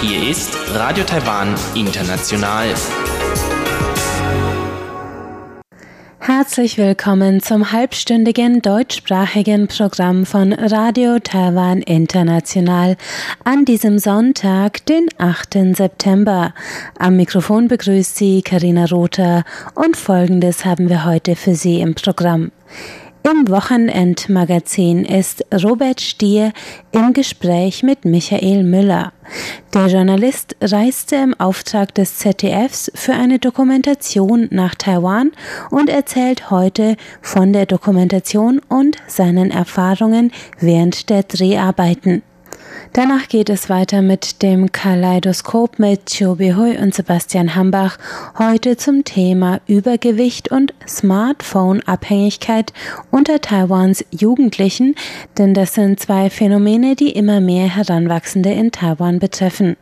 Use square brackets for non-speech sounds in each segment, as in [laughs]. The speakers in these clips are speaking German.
Hier ist Radio Taiwan International. Herzlich willkommen zum halbstündigen deutschsprachigen Programm von Radio Taiwan International an diesem Sonntag, den 8. September. Am Mikrofon begrüßt Sie Karina Rother und Folgendes haben wir heute für Sie im Programm. Im Wochenendmagazin ist Robert Stier im Gespräch mit Michael Müller. Der Journalist reiste im Auftrag des ZDFs für eine Dokumentation nach Taiwan und erzählt heute von der Dokumentation und seinen Erfahrungen während der Dreharbeiten. Danach geht es weiter mit dem Kaleidoskop mit Chobi Hui und Sebastian Hambach. Heute zum Thema Übergewicht und Smartphone-Abhängigkeit unter Taiwans Jugendlichen, denn das sind zwei Phänomene, die immer mehr Heranwachsende in Taiwan betreffen.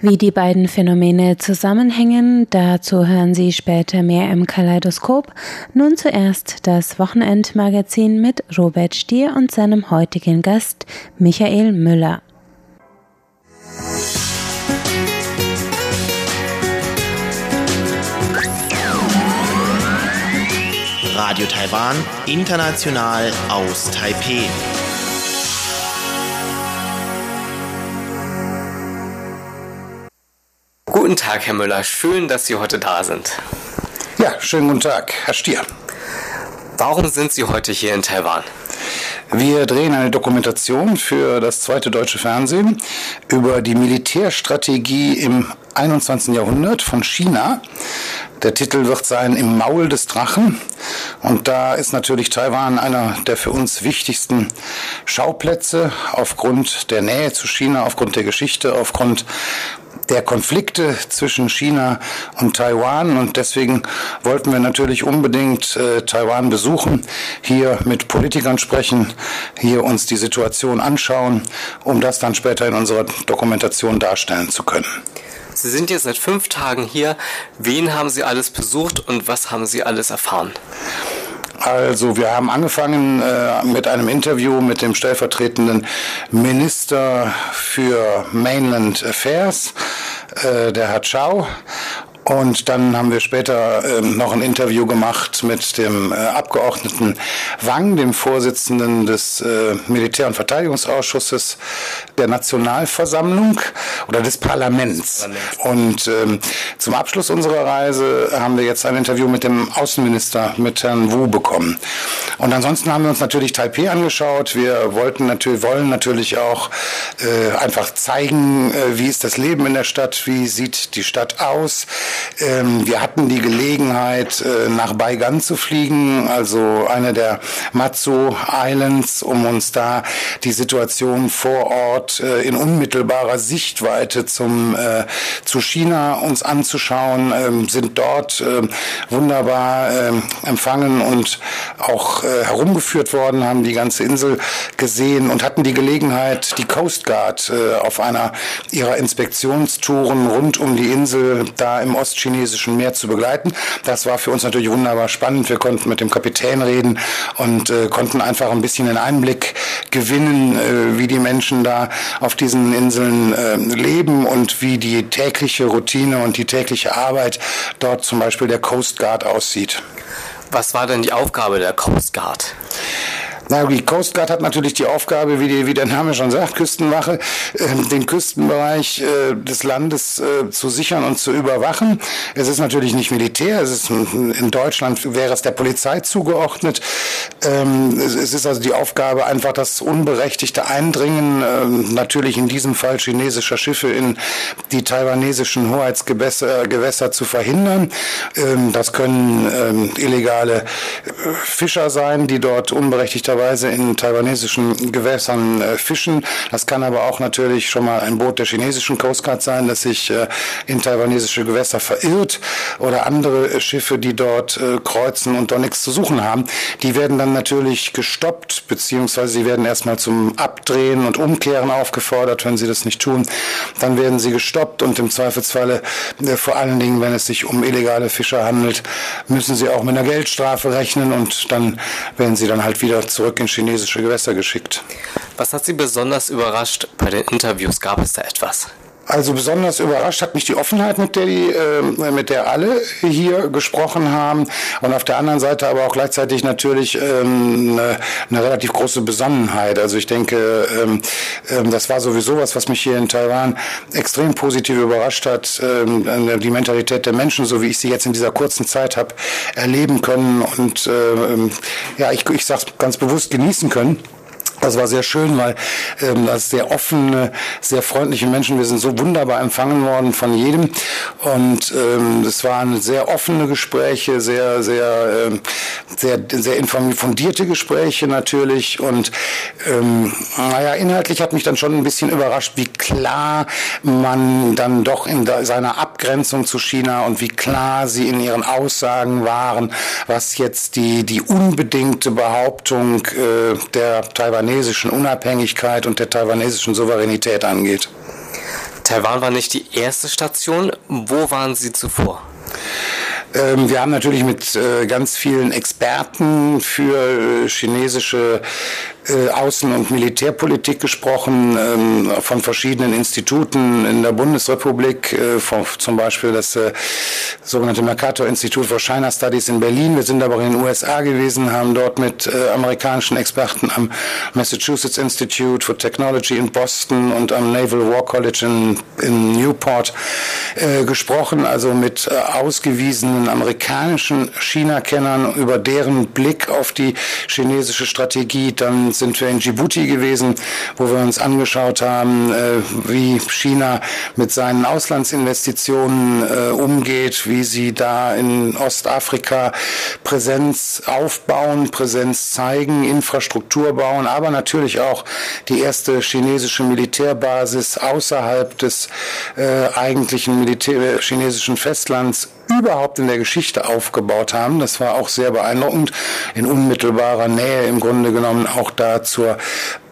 Wie die beiden Phänomene zusammenhängen, dazu hören Sie später mehr im Kaleidoskop. Nun zuerst das Wochenendmagazin mit Robert Stier und seinem heutigen Gast Michael Müller. Radio Taiwan, international aus Taipeh. Guten Tag, Herr Müller. Schön, dass Sie heute da sind. Ja, schönen guten Tag, Herr Stier. Warum sind Sie heute hier in Taiwan? Wir drehen eine Dokumentation für das zweite deutsche Fernsehen über die Militärstrategie im 21. Jahrhundert von China. Der Titel wird sein Im Maul des Drachen. Und da ist natürlich Taiwan einer der für uns wichtigsten Schauplätze aufgrund der Nähe zu China, aufgrund der Geschichte, aufgrund der Konflikte zwischen China und Taiwan und deswegen wollten wir natürlich unbedingt äh, Taiwan besuchen, hier mit Politikern sprechen, hier uns die Situation anschauen, um das dann später in unserer Dokumentation darstellen zu können. Sie sind jetzt seit fünf Tagen hier. Wen haben Sie alles besucht und was haben Sie alles erfahren? Also wir haben angefangen äh, mit einem Interview mit dem stellvertretenden Minister für Mainland Affairs, äh, der Herr Chao. Und dann haben wir später ähm, noch ein Interview gemacht mit dem äh, Abgeordneten Wang, dem Vorsitzenden des äh, Militär- und Verteidigungsausschusses der Nationalversammlung oder des Parlaments. Und ähm, zum Abschluss unserer Reise haben wir jetzt ein Interview mit dem Außenminister, mit Herrn Wu, bekommen. Und ansonsten haben wir uns natürlich Taipei angeschaut. Wir wollten natürlich, wollen natürlich auch äh, einfach zeigen, äh, wie ist das Leben in der Stadt, wie sieht die Stadt aus. Ähm, wir hatten die Gelegenheit, äh, nach Baigan zu fliegen, also eine der Matsu Islands, um uns da die Situation vor Ort äh, in unmittelbarer Sichtweite zum, äh, zu China uns anzuschauen, ähm, sind dort äh, wunderbar äh, empfangen und auch äh, herumgeführt worden, haben die ganze Insel gesehen und hatten die Gelegenheit, die Coast Guard äh, auf einer ihrer Inspektionstouren rund um die Insel da im ostchinesischen Meer zu begleiten. Das war für uns natürlich wunderbar spannend. Wir konnten mit dem Kapitän reden und äh, konnten einfach ein bisschen einen Einblick gewinnen, äh, wie die Menschen da auf diesen Inseln äh, leben und wie die tägliche Routine und die tägliche Arbeit dort zum Beispiel der Coast Guard aussieht. Was war denn die Aufgabe der Coast Guard? Na, die Coast Guard hat natürlich die Aufgabe, wie, die, wie der Name schon sagt, Küstenwache, äh, den Küstenbereich äh, des Landes äh, zu sichern und zu überwachen. Es ist natürlich nicht Militär, es ist in Deutschland wäre es der Polizei zugeordnet. Ähm, es, es, ist also die Aufgabe, einfach das unberechtigte Eindringen, äh, natürlich in diesem Fall chinesischer Schiffe in die taiwanesischen Hoheitsgewässer Gewässer zu verhindern. Ähm, das können ähm, illegale äh, Fischer sein, die dort unberechtigterweise möglicherweise in taiwanesischen Gewässern äh, fischen. Das kann aber auch natürlich schon mal ein Boot der chinesischen Coast Guard sein, das sich äh, in taiwanesische Gewässer verirrt oder andere Schiffe, die dort äh, kreuzen und dort nichts zu suchen haben. Die werden dann natürlich gestoppt, beziehungsweise sie werden erstmal zum Abdrehen und Umkehren aufgefordert, wenn sie das nicht tun. Dann werden sie gestoppt und im Zweifelsfalle, äh, vor allen Dingen, wenn es sich um illegale Fischer handelt, müssen sie auch mit einer Geldstrafe rechnen und dann werden sie dann halt wieder zu zurück in chinesische Gewässer geschickt. Was hat Sie besonders überrascht bei den Interviews? Gab es da etwas? Also besonders überrascht hat mich die Offenheit, mit der die, äh, mit der alle hier gesprochen haben und auf der anderen Seite aber auch gleichzeitig natürlich ähm, eine, eine relativ große Besonnenheit. Also ich denke, ähm, ähm, das war sowieso was, was mich hier in Taiwan extrem positiv überrascht hat. Ähm, die Mentalität der Menschen, so wie ich sie jetzt in dieser kurzen Zeit habe erleben können und äh, ja, ich, ich sage ganz bewusst genießen können. Das war sehr schön, weil ähm, als sehr offene, sehr freundliche Menschen, wir sind so wunderbar empfangen worden von jedem. Und ähm, es waren sehr offene Gespräche, sehr, sehr, ähm, sehr, sehr fundierte Gespräche natürlich. Und ähm, naja, inhaltlich hat mich dann schon ein bisschen überrascht, wie klar man dann doch in seiner Abgrenzung zu China und wie klar sie in ihren Aussagen waren, was jetzt die, die unbedingte Behauptung äh, der Taiwanesen taiwanesischen Unabhängigkeit und der taiwanesischen Souveränität angeht. Taiwan war nicht die erste Station. Wo waren Sie zuvor? Ähm, wir haben natürlich mit äh, ganz vielen Experten für äh, chinesische äh, Außen- und Militärpolitik gesprochen, ähm, von verschiedenen Instituten in der Bundesrepublik, äh, von, zum Beispiel das äh, sogenannte Mercator-Institut for China Studies in Berlin. Wir sind aber in den USA gewesen, haben dort mit äh, amerikanischen Experten am Massachusetts Institute for Technology in Boston und am Naval War College in, in Newport gesprochen, also mit äh, amerikanischen China-Kennern über deren Blick auf die chinesische Strategie, dann sind wir in Djibouti gewesen, wo wir uns angeschaut haben, äh, wie China mit seinen Auslandsinvestitionen äh, umgeht, wie sie da in Ostafrika Präsenz aufbauen, Präsenz zeigen, Infrastruktur bauen, aber natürlich auch die erste chinesische Militärbasis außerhalb des äh, eigentlichen Militär chinesischen Festlands überhaupt in der Geschichte aufgebaut haben. Das war auch sehr beeindruckend. In unmittelbarer Nähe im Grunde genommen auch da zur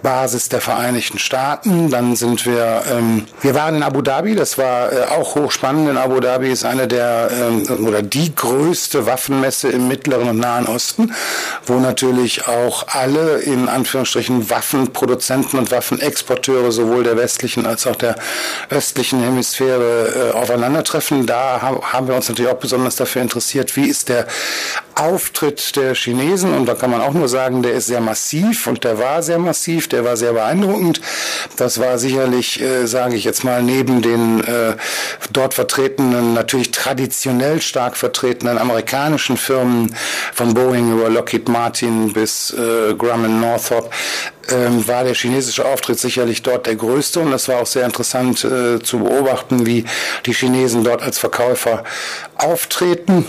Basis der Vereinigten Staaten. Dann sind wir, ähm, wir waren in Abu Dhabi, das war äh, auch hochspannend. In Abu Dhabi ist eine der ähm, oder die größte Waffenmesse im Mittleren und Nahen Osten, wo natürlich auch alle in Anführungsstrichen Waffenproduzenten und Waffenexporteure sowohl der westlichen als auch der östlichen Hemisphäre äh, aufeinandertreffen. Da haben wir uns natürlich auch besonders dafür interessiert, wie ist der Auftritt der Chinesen und da kann man auch nur sagen, der ist sehr massiv und der war sehr massiv der war sehr beeindruckend. Das war sicherlich, äh, sage ich jetzt mal, neben den äh, dort vertretenen, natürlich traditionell stark vertretenen amerikanischen Firmen von Boeing über Lockheed Martin bis äh, Grumman Northrop, ähm, war der chinesische Auftritt sicherlich dort der größte und das war auch sehr interessant äh, zu beobachten, wie die Chinesen dort als Verkäufer auftreten.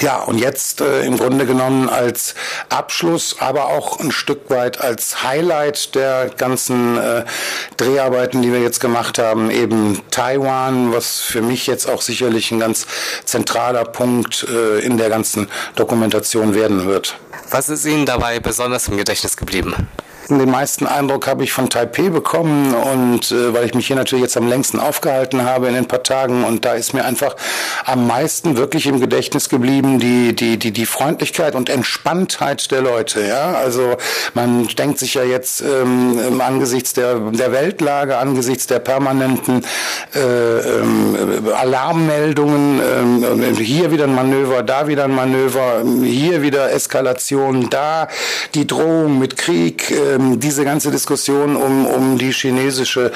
Ja, und jetzt äh, im Grunde genommen als Abschluss, aber auch ein Stück weit als Highlight der ganzen äh, Dreharbeiten, die wir jetzt gemacht haben, eben Taiwan, was für mich jetzt auch sicherlich ein ganz zentraler Punkt äh, in der ganzen Dokumentation werden wird. Was ist Ihnen dabei besonders im Gedächtnis geblieben? Den meisten Eindruck habe ich von Taipei bekommen und äh, weil ich mich hier natürlich jetzt am längsten aufgehalten habe in den paar Tagen und da ist mir einfach am meisten wirklich im Gedächtnis geblieben die die die die Freundlichkeit und Entspanntheit der Leute. Ja, also man denkt sich ja jetzt ähm, angesichts der der Weltlage, angesichts der permanenten äh, äh, Alarmmeldungen, äh, hier wieder ein Manöver, da wieder ein Manöver, hier wieder Eskalation, da die Drohung mit Krieg. Äh, ähm, diese ganze Diskussion um, um die chinesische,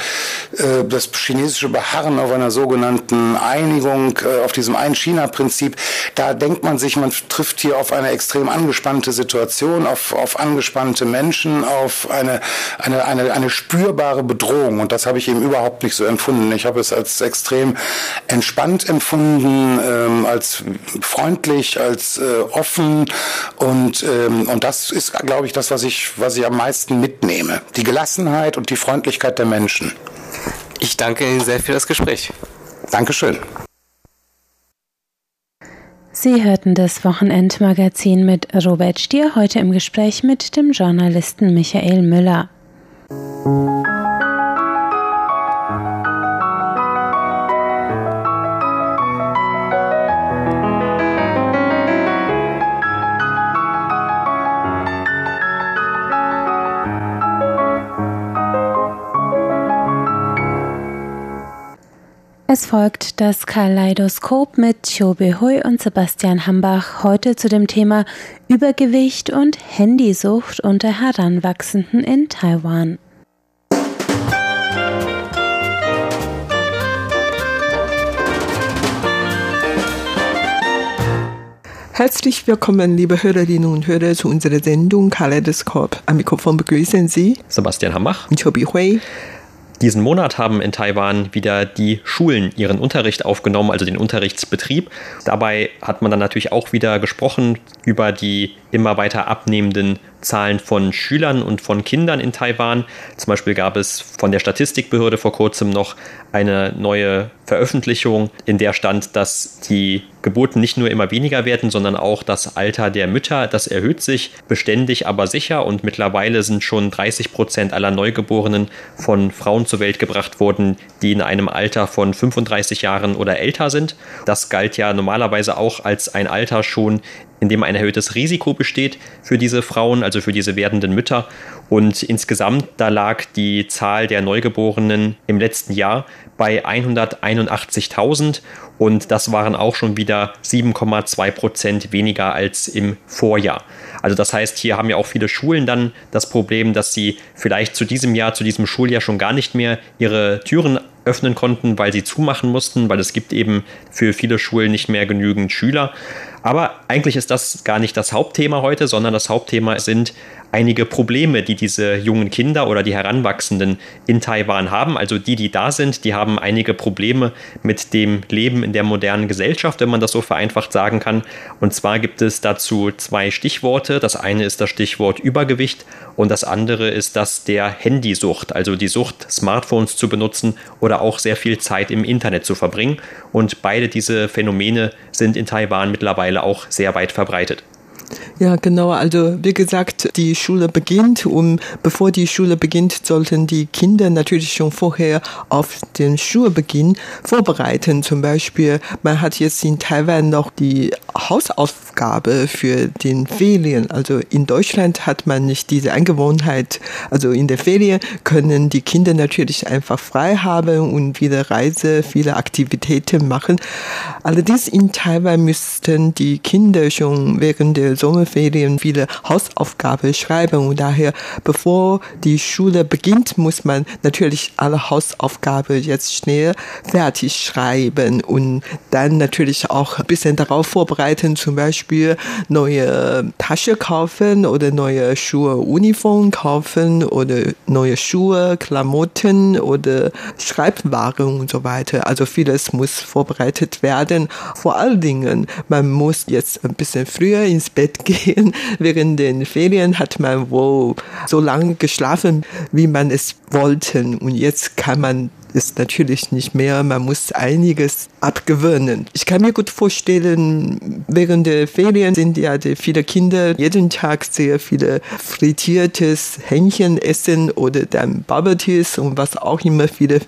äh, das chinesische Beharren auf einer sogenannten Einigung, äh, auf diesem Ein-China-Prinzip, da denkt man sich, man trifft hier auf eine extrem angespannte Situation, auf, auf angespannte Menschen, auf eine, eine, eine, eine spürbare Bedrohung. Und das habe ich eben überhaupt nicht so empfunden. Ich habe es als extrem entspannt empfunden, ähm, als freundlich, als äh, offen und, ähm, und das ist, glaube ich, das, was ich, was ich am meisten meisten mitnehme. Die Gelassenheit und die Freundlichkeit der Menschen. Ich danke Ihnen sehr für das Gespräch. Dankeschön. Sie hörten das Wochenendmagazin mit Robert Stier heute im Gespräch mit dem Journalisten Michael Müller. Folgt das Kaleidoskop mit Chobe Hui und Sebastian Hambach heute zu dem Thema Übergewicht und Handysucht unter Heranwachsenden in Taiwan. Herzlich willkommen, liebe Hörerinnen und Hörer, zu unserer Sendung Kaleidoskop. Am Mikrofon begrüßen Sie Sebastian Hambach und Chobi Hui. Diesen Monat haben in Taiwan wieder die Schulen ihren Unterricht aufgenommen, also den Unterrichtsbetrieb. Dabei hat man dann natürlich auch wieder gesprochen über die immer weiter abnehmenden Zahlen von Schülern und von Kindern in Taiwan. Zum Beispiel gab es von der Statistikbehörde vor kurzem noch eine neue Veröffentlichung, in der stand, dass die Geburten nicht nur immer weniger werden, sondern auch das Alter der Mütter, das erhöht sich beständig, aber sicher und mittlerweile sind schon 30 Prozent aller Neugeborenen von Frauen zur Welt gebracht worden, die in einem Alter von 35 Jahren oder älter sind. Das galt ja normalerweise auch als ein Alter schon, in dem ein erhöhtes Risiko besteht für diese Frauen, also für diese werdenden Mütter. Und insgesamt, da lag die Zahl der Neugeborenen im letzten Jahr bei 181.000 und das waren auch schon wieder 7,2 Prozent weniger als im Vorjahr. Also das heißt, hier haben ja auch viele Schulen dann das Problem, dass sie vielleicht zu diesem Jahr, zu diesem Schuljahr schon gar nicht mehr ihre Türen öffnen konnten, weil sie zumachen mussten, weil es gibt eben für viele Schulen nicht mehr genügend Schüler. Aber eigentlich ist das gar nicht das Hauptthema heute, sondern das Hauptthema sind einige Probleme, die diese jungen Kinder oder die Heranwachsenden in Taiwan haben. Also die, die da sind, die haben einige Probleme mit dem Leben in der modernen Gesellschaft, wenn man das so vereinfacht sagen kann. Und zwar gibt es dazu zwei Stichworte. Das eine ist das Stichwort Übergewicht und das andere ist das der Handysucht, also die Sucht, Smartphones zu benutzen oder auch sehr viel Zeit im Internet zu verbringen. Und beide diese Phänomene sind in Taiwan mittlerweile auch sehr weit verbreitet. Ja, genau. Also wie gesagt, die Schule beginnt und bevor die Schule beginnt, sollten die Kinder natürlich schon vorher auf den Schulbeginn vorbereiten. Zum Beispiel, man hat jetzt in Taiwan noch die Hausaufgabe für den Ferien. Also in Deutschland hat man nicht diese Angewohnheit. Also in der Ferien können die Kinder natürlich einfach frei haben und wieder Reise, viele Aktivitäten machen. Allerdings in Taiwan müssten die Kinder schon während der Sommerferien viele Hausaufgaben schreiben und daher, bevor die Schule beginnt, muss man natürlich alle Hausaufgaben jetzt schnell fertig schreiben und dann natürlich auch ein bisschen darauf vorbereiten, zum Beispiel neue Tasche kaufen oder neue Schuhe, Uniform kaufen oder neue Schuhe, Klamotten oder Schreibwaren und so weiter. Also vieles muss vorbereitet werden. Vor allen Dingen, man muss jetzt ein bisschen früher ins Bett Bett [laughs] gehen. Während den Ferien hat man wohl so lange geschlafen, wie man es wollte. Und jetzt kann man ist natürlich nicht mehr. Man muss einiges abgewöhnen. Ich kann mir gut vorstellen, während der Ferien sind ja viele Kinder jeden Tag sehr viele frittiertes Hähnchen essen oder dann Teas und was auch immer viele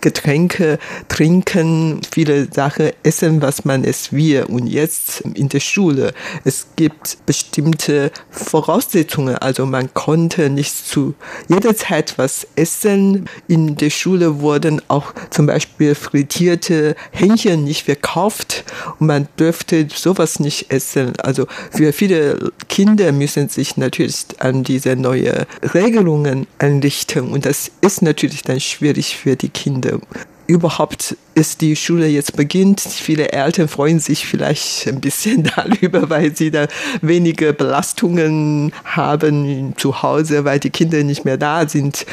Getränke trinken, viele Sachen essen, was man es will. Und jetzt in der Schule, es gibt bestimmte Voraussetzungen. Also man konnte nicht zu jeder Zeit was essen. In der Schule wurde wurden auch zum Beispiel frittierte Hähnchen nicht verkauft und man dürfte sowas nicht essen. Also für viele Kinder müssen sich natürlich an diese neuen Regelungen einrichten und das ist natürlich dann schwierig für die Kinder überhaupt ist die Schule jetzt beginnt. Viele Eltern freuen sich vielleicht ein bisschen [laughs] darüber, weil sie da wenige Belastungen haben zu Hause, weil die Kinder nicht mehr da sind.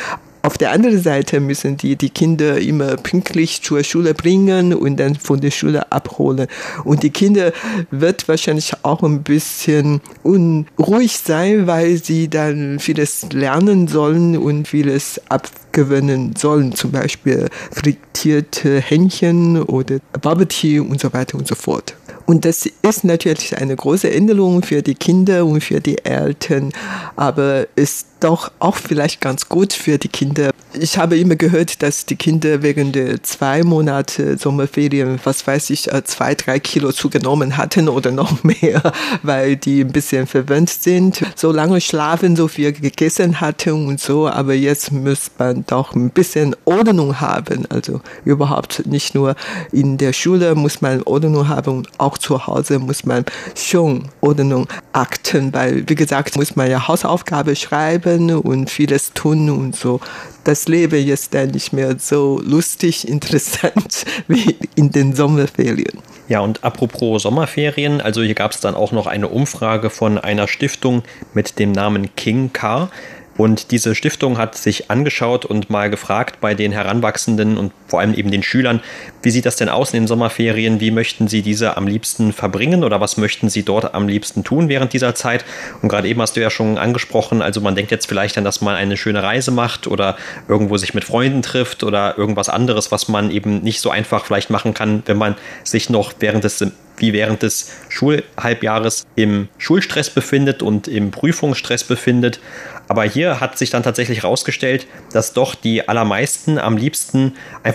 Auf der anderen Seite müssen die die Kinder immer pünktlich zur Schule bringen und dann von der Schule abholen. Und die Kinder wird wahrscheinlich auch ein bisschen unruhig sein, weil sie dann vieles lernen sollen und vieles abgewöhnen sollen. Zum Beispiel frittierte Hähnchen oder Bubble Tea und so weiter und so fort. Und das ist natürlich eine große Änderung für die Kinder und für die Eltern, aber ist doch auch vielleicht ganz gut für die Kinder, ich habe immer gehört, dass die Kinder während der zwei Monate Sommerferien, was weiß ich, äh, zwei, drei Kilo zugenommen hatten oder noch [laughs] mehr, weil die ein bisschen verwöhnt sind, so lange schlafen, so viel gegessen hatten und so. Aber jetzt muss man doch ein bisschen Ordnung haben. Also überhaupt nicht nur in der Schule muss man Ordnung haben, auch zu Hause muss man schon Ordnung achten, weil wie gesagt, muss man ja Hausaufgabe schreiben und vieles tun und so das Leben ist dann nicht mehr so lustig, [laughs] interessant wie in den Sommerferien. Ja, und apropos Sommerferien, also hier gab es dann auch noch eine Umfrage von einer Stiftung mit dem Namen King Car. Und diese Stiftung hat sich angeschaut und mal gefragt bei den Heranwachsenden und vor allem eben den Schülern, wie sieht das denn aus in den Sommerferien? Wie möchten sie diese am liebsten verbringen oder was möchten sie dort am liebsten tun während dieser Zeit? Und gerade eben hast du ja schon angesprochen, also man denkt jetzt vielleicht an, dass man eine schöne Reise macht oder irgendwo sich mit Freunden trifft oder irgendwas anderes, was man eben nicht so einfach vielleicht machen kann, wenn man sich noch während des wie während des Schulhalbjahres im Schulstress befindet und im Prüfungsstress befindet. Aber hier hat sich dann tatsächlich herausgestellt, dass doch die allermeisten am liebsten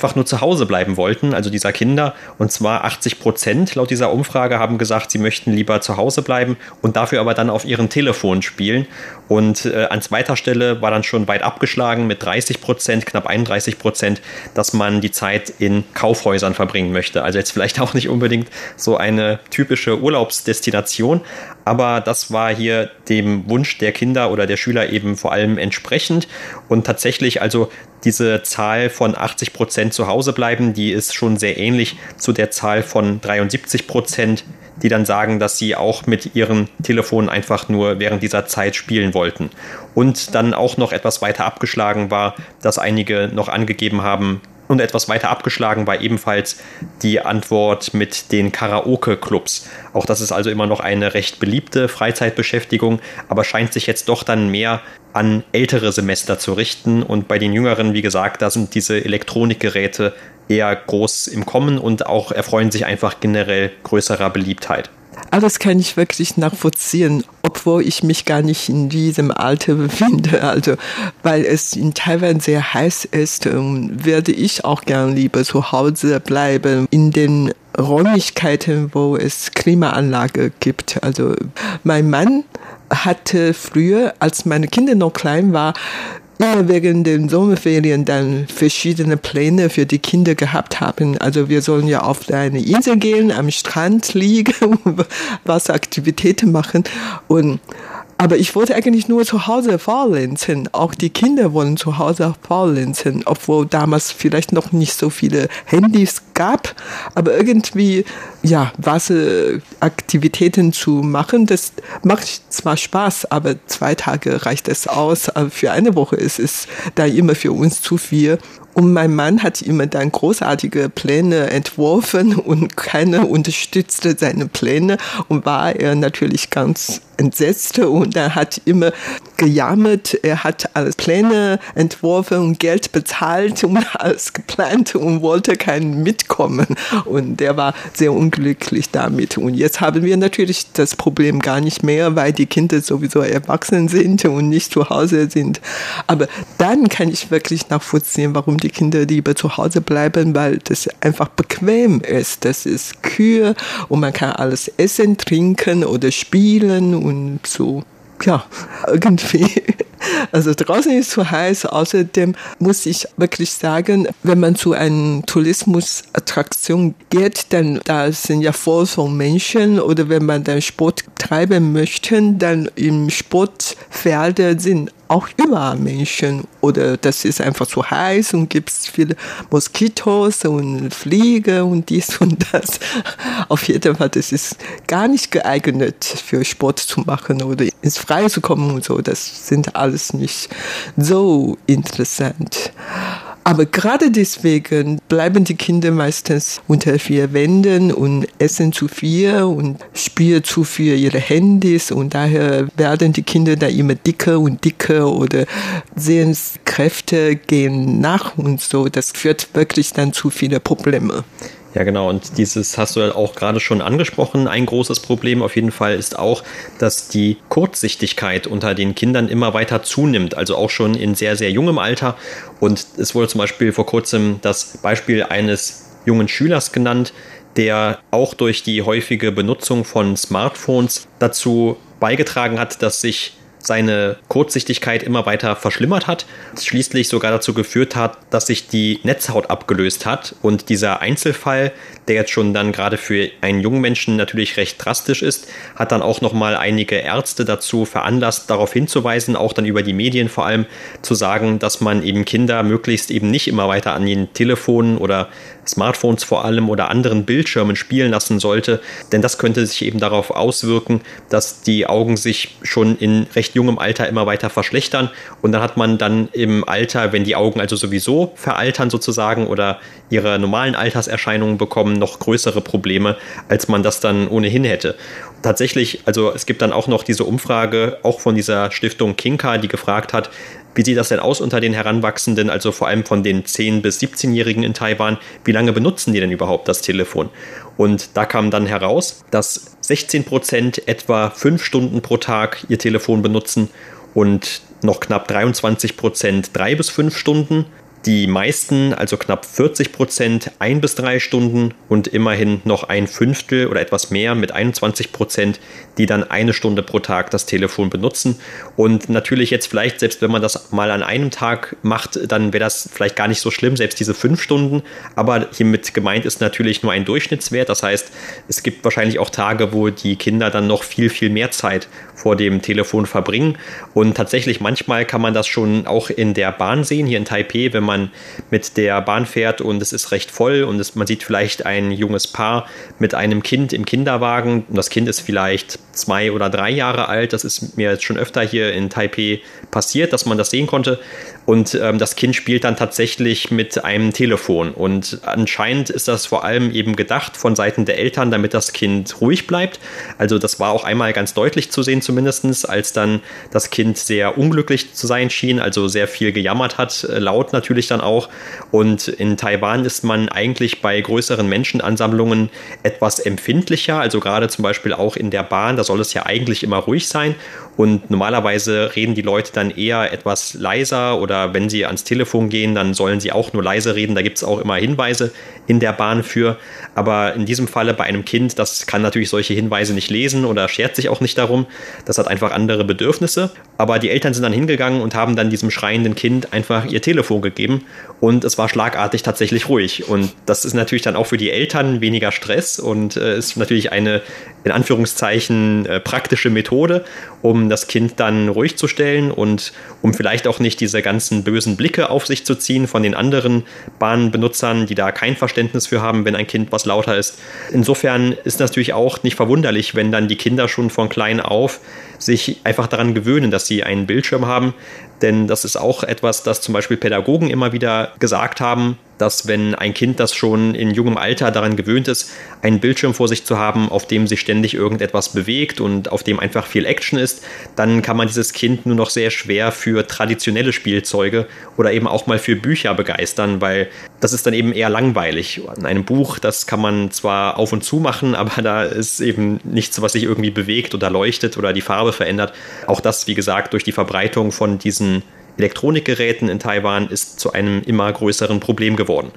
einfach nur zu Hause bleiben wollten, also dieser Kinder. Und zwar 80 Prozent laut dieser Umfrage haben gesagt, sie möchten lieber zu Hause bleiben und dafür aber dann auf ihren Telefon spielen. Und äh, an zweiter Stelle war dann schon weit abgeschlagen mit 30 Prozent, knapp 31 Prozent, dass man die Zeit in Kaufhäusern verbringen möchte. Also jetzt vielleicht [laughs] auch nicht unbedingt so eine typische Urlaubsdestination, aber das war hier dem Wunsch der Kinder oder der Schüler eben vor allem entsprechend. Und tatsächlich, also diese Zahl von 80 Prozent zu Hause bleiben, die ist schon sehr ähnlich zu der Zahl von 73 Prozent, die dann sagen, dass sie auch mit ihren Telefonen einfach nur während dieser Zeit spielen wollten. Und dann auch noch etwas weiter abgeschlagen war, dass einige noch angegeben haben, und etwas weiter abgeschlagen war ebenfalls die Antwort mit den Karaoke-Clubs. Auch das ist also immer noch eine recht beliebte Freizeitbeschäftigung, aber scheint sich jetzt doch dann mehr an ältere Semester zu richten. Und bei den Jüngeren, wie gesagt, da sind diese Elektronikgeräte eher groß im Kommen und auch erfreuen sich einfach generell größerer Beliebtheit. Alles kann ich wirklich nachvollziehen, obwohl ich mich gar nicht in diesem Alter befinde. Also, weil es in Taiwan sehr heiß ist, werde ich auch gern lieber zu Hause bleiben, in den Räumlichkeiten, wo es Klimaanlage gibt. Also, mein Mann hatte früher, als meine Kinder noch klein waren, wegen den Sommerferien dann verschiedene Pläne für die Kinder gehabt haben. Also wir sollen ja auf eine Insel gehen, am Strand liegen, [laughs] Wasseraktivitäten machen und aber ich wollte eigentlich nur zu Hause faulenzen. Auch die Kinder wollen zu Hause faulenzen, obwohl damals vielleicht noch nicht so viele Handys gab. Aber irgendwie, ja, Wasseraktivitäten zu machen, das macht zwar Spaß, aber zwei Tage reicht es aus. Aber für eine Woche ist es da immer für uns zu viel. Und mein Mann hat immer dann großartige Pläne entworfen und keiner [laughs] unterstützte seine Pläne und war er natürlich ganz entsetzt und er hat immer gejammert. Er hat alles Pläne entworfen und Geld bezahlt und [laughs] alles geplant und wollte keinen mitkommen. Und der war sehr unglücklich damit. Und jetzt haben wir natürlich das Problem gar nicht mehr, weil die Kinder sowieso erwachsen sind und nicht zu Hause sind. Aber dann kann ich wirklich nachvollziehen, warum die Kinder lieber zu Hause bleiben, weil das einfach bequem ist. Das ist Kühe und man kann alles essen, trinken oder spielen und so ja, irgendwie. Also draußen ist zu heiß. Außerdem muss ich wirklich sagen, wenn man zu einer Tourismusattraktion geht, dann da sind ja voll von Menschen oder wenn man dann Sport treiben möchte, dann im Sportfeld sind auch überall Menschen oder das ist einfach zu heiß und gibt es viele Moskitos und Fliege und dies und das. Auf jeden Fall, das ist gar nicht geeignet für Sport zu machen oder ins Freie zu kommen und so. Das sind alles nicht so interessant. Aber gerade deswegen bleiben die Kinder meistens unter vier Wänden und essen zu viel und spielen zu viel ihre Handys und daher werden die Kinder da immer dicker und dicker oder Sehenskräfte gehen nach und so. Das führt wirklich dann zu viele Probleme. Ja, genau. Und dieses hast du auch gerade schon angesprochen. Ein großes Problem auf jeden Fall ist auch, dass die Kurzsichtigkeit unter den Kindern immer weiter zunimmt. Also auch schon in sehr, sehr jungem Alter. Und es wurde zum Beispiel vor kurzem das Beispiel eines jungen Schülers genannt, der auch durch die häufige Benutzung von Smartphones dazu beigetragen hat, dass sich seine Kurzsichtigkeit immer weiter verschlimmert hat, schließlich sogar dazu geführt hat, dass sich die Netzhaut abgelöst hat und dieser Einzelfall, der jetzt schon dann gerade für einen jungen Menschen natürlich recht drastisch ist, hat dann auch nochmal einige Ärzte dazu veranlasst, darauf hinzuweisen, auch dann über die Medien vor allem zu sagen, dass man eben Kinder möglichst eben nicht immer weiter an den Telefonen oder Smartphones vor allem oder anderen Bildschirmen spielen lassen sollte, denn das könnte sich eben darauf auswirken, dass die Augen sich schon in recht jungem Alter immer weiter verschlechtern und dann hat man dann im Alter, wenn die Augen also sowieso veraltern sozusagen oder ihre normalen Alterserscheinungen bekommen, noch größere Probleme, als man das dann ohnehin hätte. Tatsächlich, also es gibt dann auch noch diese Umfrage, auch von dieser Stiftung Kinka, die gefragt hat, wie sieht das denn aus unter den Heranwachsenden, also vor allem von den 10- bis 17-Jährigen in Taiwan? Wie lange benutzen die denn überhaupt das Telefon? Und da kam dann heraus, dass 16 Prozent etwa fünf Stunden pro Tag ihr Telefon benutzen und noch knapp 23 Prozent drei bis fünf Stunden die meisten, also knapp 40 Prozent, ein bis drei Stunden und immerhin noch ein Fünftel oder etwas mehr mit 21 Prozent, die dann eine Stunde pro Tag das Telefon benutzen. Und natürlich jetzt vielleicht, selbst wenn man das mal an einem Tag macht, dann wäre das vielleicht gar nicht so schlimm, selbst diese fünf Stunden. Aber hiermit gemeint ist natürlich nur ein Durchschnittswert. Das heißt, es gibt wahrscheinlich auch Tage, wo die Kinder dann noch viel, viel mehr Zeit vor dem Telefon verbringen. Und tatsächlich manchmal kann man das schon auch in der Bahn sehen, hier in Taipei, wenn man mit der Bahn fährt und es ist recht voll und es, man sieht vielleicht ein junges Paar mit einem Kind im Kinderwagen. Und das Kind ist vielleicht zwei oder drei Jahre alt. Das ist mir jetzt schon öfter hier in Taipei passiert, dass man das sehen konnte. Und ähm, das Kind spielt dann tatsächlich mit einem Telefon. Und anscheinend ist das vor allem eben gedacht von Seiten der Eltern, damit das Kind ruhig bleibt. Also das war auch einmal ganz deutlich zu sehen zumindest, als dann das Kind sehr unglücklich zu sein schien, also sehr viel gejammert hat, äh, laut natürlich dann auch. Und in Taiwan ist man eigentlich bei größeren Menschenansammlungen etwas empfindlicher, also gerade zum Beispiel auch in der Bahn, da soll es ja eigentlich immer ruhig sein. Und normalerweise reden die Leute dann eher etwas leiser oder wenn sie ans Telefon gehen, dann sollen sie auch nur leise reden. Da gibt es auch immer Hinweise in der Bahn für. Aber in diesem Falle bei einem Kind, das kann natürlich solche Hinweise nicht lesen oder schert sich auch nicht darum. Das hat einfach andere Bedürfnisse. Aber die Eltern sind dann hingegangen und haben dann diesem schreienden Kind einfach ihr Telefon gegeben und es war schlagartig tatsächlich ruhig. Und das ist natürlich dann auch für die Eltern weniger Stress und äh, ist natürlich eine in Anführungszeichen äh, praktische Methode, um das Kind dann ruhig zu stellen und um vielleicht auch nicht diese ganzen bösen Blicke auf sich zu ziehen von den anderen Bahnbenutzern, die da kein Verständnis für haben, wenn ein Kind was lauter ist. Insofern ist natürlich auch nicht verwunderlich, wenn dann die Kinder schon von klein auf sich einfach daran gewöhnen, dass sie einen Bildschirm haben. Denn das ist auch etwas, das zum Beispiel Pädagogen immer wieder gesagt haben, dass wenn ein Kind, das schon in jungem Alter daran gewöhnt ist, einen Bildschirm vor sich zu haben, auf dem sich ständig irgendetwas bewegt und auf dem einfach viel Action ist, dann kann man dieses Kind nur noch sehr schwer für traditionelle Spielzeuge oder eben auch mal für Bücher begeistern, weil das ist dann eben eher langweilig. In einem Buch, das kann man zwar auf und zu machen, aber da ist eben nichts, was sich irgendwie bewegt oder leuchtet oder die Farbe verändert. Auch das, wie gesagt, durch die Verbreitung von diesen Elektronikgeräten in Taiwan ist zu einem immer größeren Problem geworden.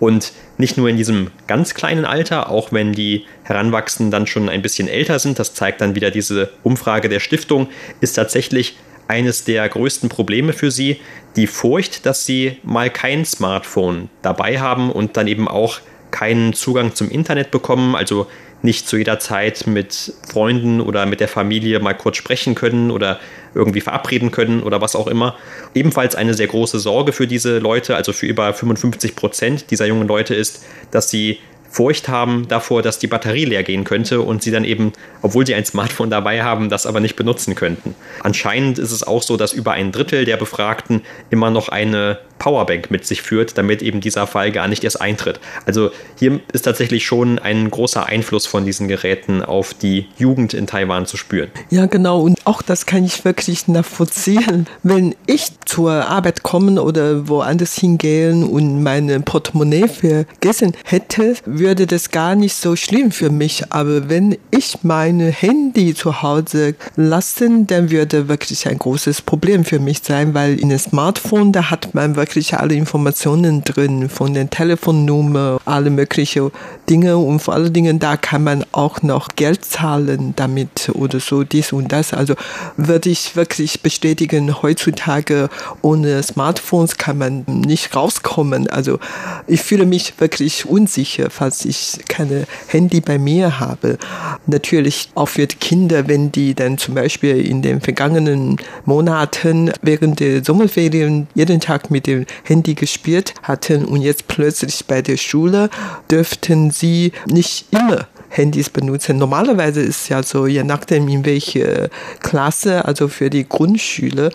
Und nicht nur in diesem ganz kleinen Alter, auch wenn die Heranwachsenden dann schon ein bisschen älter sind, das zeigt dann wieder diese Umfrage der Stiftung, ist tatsächlich eines der größten Probleme für sie die Furcht, dass sie mal kein Smartphone dabei haben und dann eben auch keinen Zugang zum Internet bekommen, also nicht zu jeder Zeit mit Freunden oder mit der Familie mal kurz sprechen können oder irgendwie verabreden können oder was auch immer. Ebenfalls eine sehr große Sorge für diese Leute, also für über 55 Prozent dieser jungen Leute ist, dass sie Furcht haben davor, dass die Batterie leer gehen könnte und sie dann eben, obwohl sie ein Smartphone dabei haben, das aber nicht benutzen könnten. Anscheinend ist es auch so, dass über ein Drittel der Befragten immer noch eine Powerbank mit sich führt, damit eben dieser Fall gar nicht erst eintritt. Also hier ist tatsächlich schon ein großer Einfluss von diesen Geräten auf die Jugend in Taiwan zu spüren. Ja, genau. Und auch das kann ich wirklich nachvollziehen. Wenn ich zur Arbeit kommen oder woanders hingehen und meine Portemonnaie vergessen hätte, würde das gar nicht so schlimm für mich. Aber wenn ich meine Handy zu Hause lassen, dann würde wirklich ein großes Problem für mich sein, weil in einem Smartphone, da hat man wirklich alle Informationen drin, von den Telefonnummer, alle möglichen Dinge und vor allen Dingen, da kann man auch noch Geld zahlen damit oder so dies und das. Also würde ich wirklich bestätigen, heutzutage ohne Smartphones kann man nicht rauskommen. Also ich fühle mich wirklich unsicher, falls ich keine Handy bei mir habe. Natürlich auch für die Kinder, wenn die dann zum Beispiel in den vergangenen Monaten während der Sommerferien jeden Tag mit dem Handy gespielt hatten und jetzt plötzlich bei der Schule dürften sie nicht immer Handys benutzen. Normalerweise ist es ja so, je nachdem in welche Klasse, also für die Grundschüler,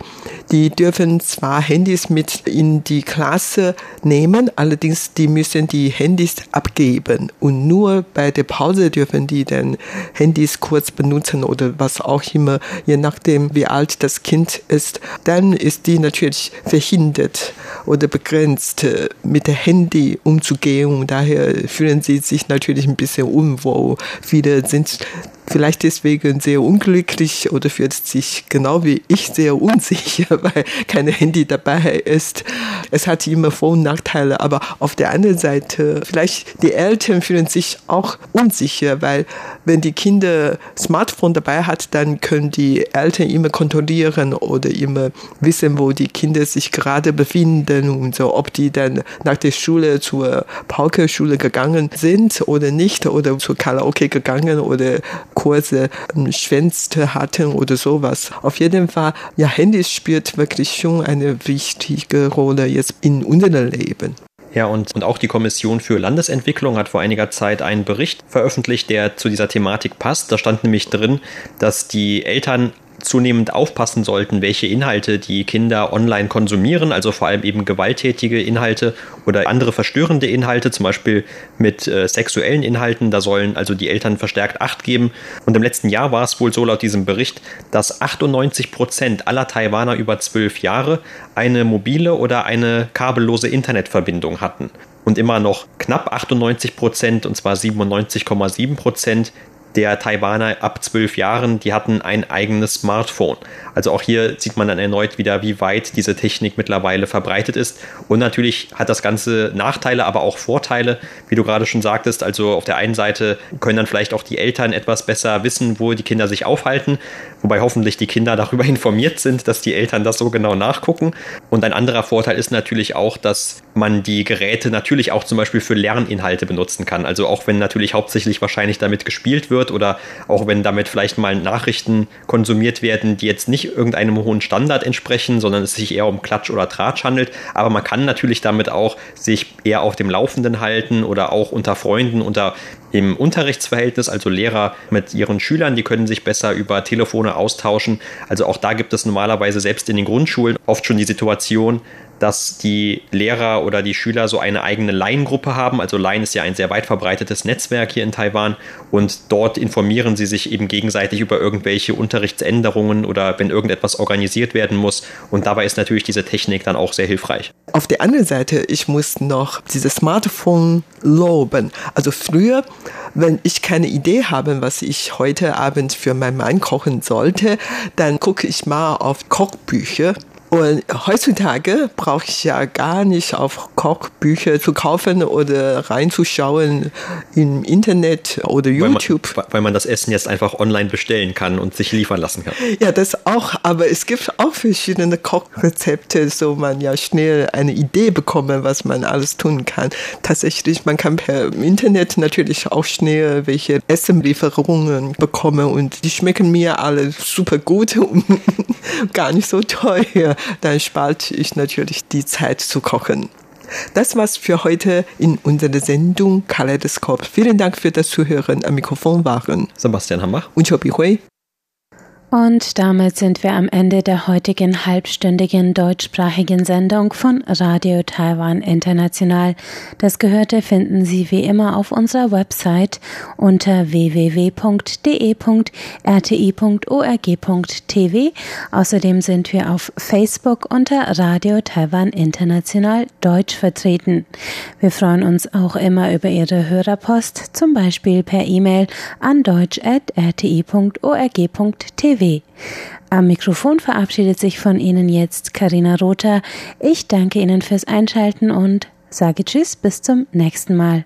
die dürfen zwar Handys mit in die Klasse nehmen, allerdings die müssen die Handys abgeben. Und nur bei der Pause dürfen die dann Handys kurz benutzen oder was auch immer, je nachdem wie alt das Kind ist, dann ist die natürlich verhindert oder begrenzt mit dem Handy umzugehen. Und daher fühlen sie sich natürlich ein bisschen unwohl viele sind vielleicht deswegen sehr unglücklich oder fühlt sich genau wie ich sehr unsicher, [laughs] weil kein Handy dabei ist. Es hat immer Vor- und Nachteile, aber auf der anderen Seite, vielleicht die Eltern fühlen sich auch unsicher, weil wenn die Kinder Smartphone dabei hat, dann können die Eltern immer kontrollieren oder immer wissen, wo die Kinder sich gerade befinden und so, ob die dann nach der Schule zur Pauke-Schule gegangen sind oder nicht oder zur Karaoke gegangen oder kurze ähm, Schwänze hatten oder sowas. Auf jeden Fall, ja, Handys spielt wirklich schon eine wichtige Rolle jetzt in unserem Leben. Ja, und, und auch die Kommission für Landesentwicklung hat vor einiger Zeit einen Bericht veröffentlicht, der zu dieser Thematik passt. Da stand nämlich drin, dass die Eltern zunehmend aufpassen sollten, welche Inhalte die Kinder online konsumieren, also vor allem eben gewalttätige Inhalte oder andere verstörende Inhalte, zum Beispiel mit äh, sexuellen Inhalten. Da sollen also die Eltern verstärkt Acht geben. Und im letzten Jahr war es wohl so laut diesem Bericht, dass 98 Prozent aller Taiwaner über zwölf Jahre eine mobile oder eine kabellose Internetverbindung hatten. Und immer noch knapp 98 Prozent, und zwar 97,7 Prozent der Taiwaner ab zwölf Jahren, die hatten ein eigenes Smartphone. Also auch hier sieht man dann erneut wieder, wie weit diese Technik mittlerweile verbreitet ist. Und natürlich hat das Ganze Nachteile, aber auch Vorteile, wie du gerade schon sagtest. Also auf der einen Seite können dann vielleicht auch die Eltern etwas besser wissen, wo die Kinder sich aufhalten, wobei hoffentlich die Kinder [laughs] darüber informiert sind, dass die Eltern das so genau nachgucken. Und ein anderer Vorteil ist natürlich auch, dass man die Geräte natürlich auch zum Beispiel für Lerninhalte benutzen kann. Also auch wenn natürlich hauptsächlich wahrscheinlich damit gespielt wird oder auch wenn damit vielleicht mal Nachrichten konsumiert werden, die jetzt nicht irgendeinem hohen Standard entsprechen, sondern es sich eher um Klatsch oder Tratsch handelt. Aber man kann natürlich damit auch sich eher auf dem Laufenden halten oder auch unter Freunden, unter im Unterrichtsverhältnis, also Lehrer mit ihren Schülern, die können sich besser über Telefone austauschen. Also auch da gibt es normalerweise selbst in den Grundschulen oft schon die Situation, dass die Lehrer oder die Schüler so eine eigene Line-Gruppe haben. Also Line ist ja ein sehr weit verbreitetes Netzwerk hier in Taiwan und dort informieren sie sich eben gegenseitig über irgendwelche Unterrichtsänderungen oder wenn irgendetwas organisiert werden muss. Und dabei ist natürlich diese Technik dann auch sehr hilfreich. Auf der anderen Seite, ich muss noch dieses Smartphone loben. Also früher, wenn ich keine Idee habe, was ich heute Abend für meinen Mann kochen sollte, dann gucke ich mal auf Kochbücher und heutzutage brauche ich ja gar nicht auf Kochbücher zu kaufen oder reinzuschauen im Internet oder YouTube. Weil man, weil man, das Essen jetzt einfach online bestellen kann und sich liefern lassen kann. Ja, das auch. Aber es gibt auch verschiedene Kochrezepte, so man ja schnell eine Idee bekommen, was man alles tun kann. Tatsächlich, man kann per Internet natürlich auch schnell welche Essenlieferungen bekommen und die schmecken mir alle super gut [laughs] und gar nicht so teuer dann spart ich natürlich die Zeit zu kochen. Das war's für heute in unserer Sendung Kaleidoskop. Vielen Dank für das Zuhören. Am Mikrofon waren Sebastian Hammer und Chobi Hui. Und damit sind wir am Ende der heutigen halbstündigen deutschsprachigen Sendung von Radio Taiwan International. Das Gehörte finden Sie wie immer auf unserer Website unter www.de.rti.org.tv. Außerdem sind wir auf Facebook unter Radio Taiwan International Deutsch vertreten. Wir freuen uns auch immer über Ihre Hörerpost, zum Beispiel per E-Mail an deutsch.rti.org.tv www.ftf.de. Am Mikrofon verabschiedet sich von Ihnen jetzt Karina Rother. Ich danke Ihnen fürs Einschalten und sage Tschüss bis zum nächsten Mal.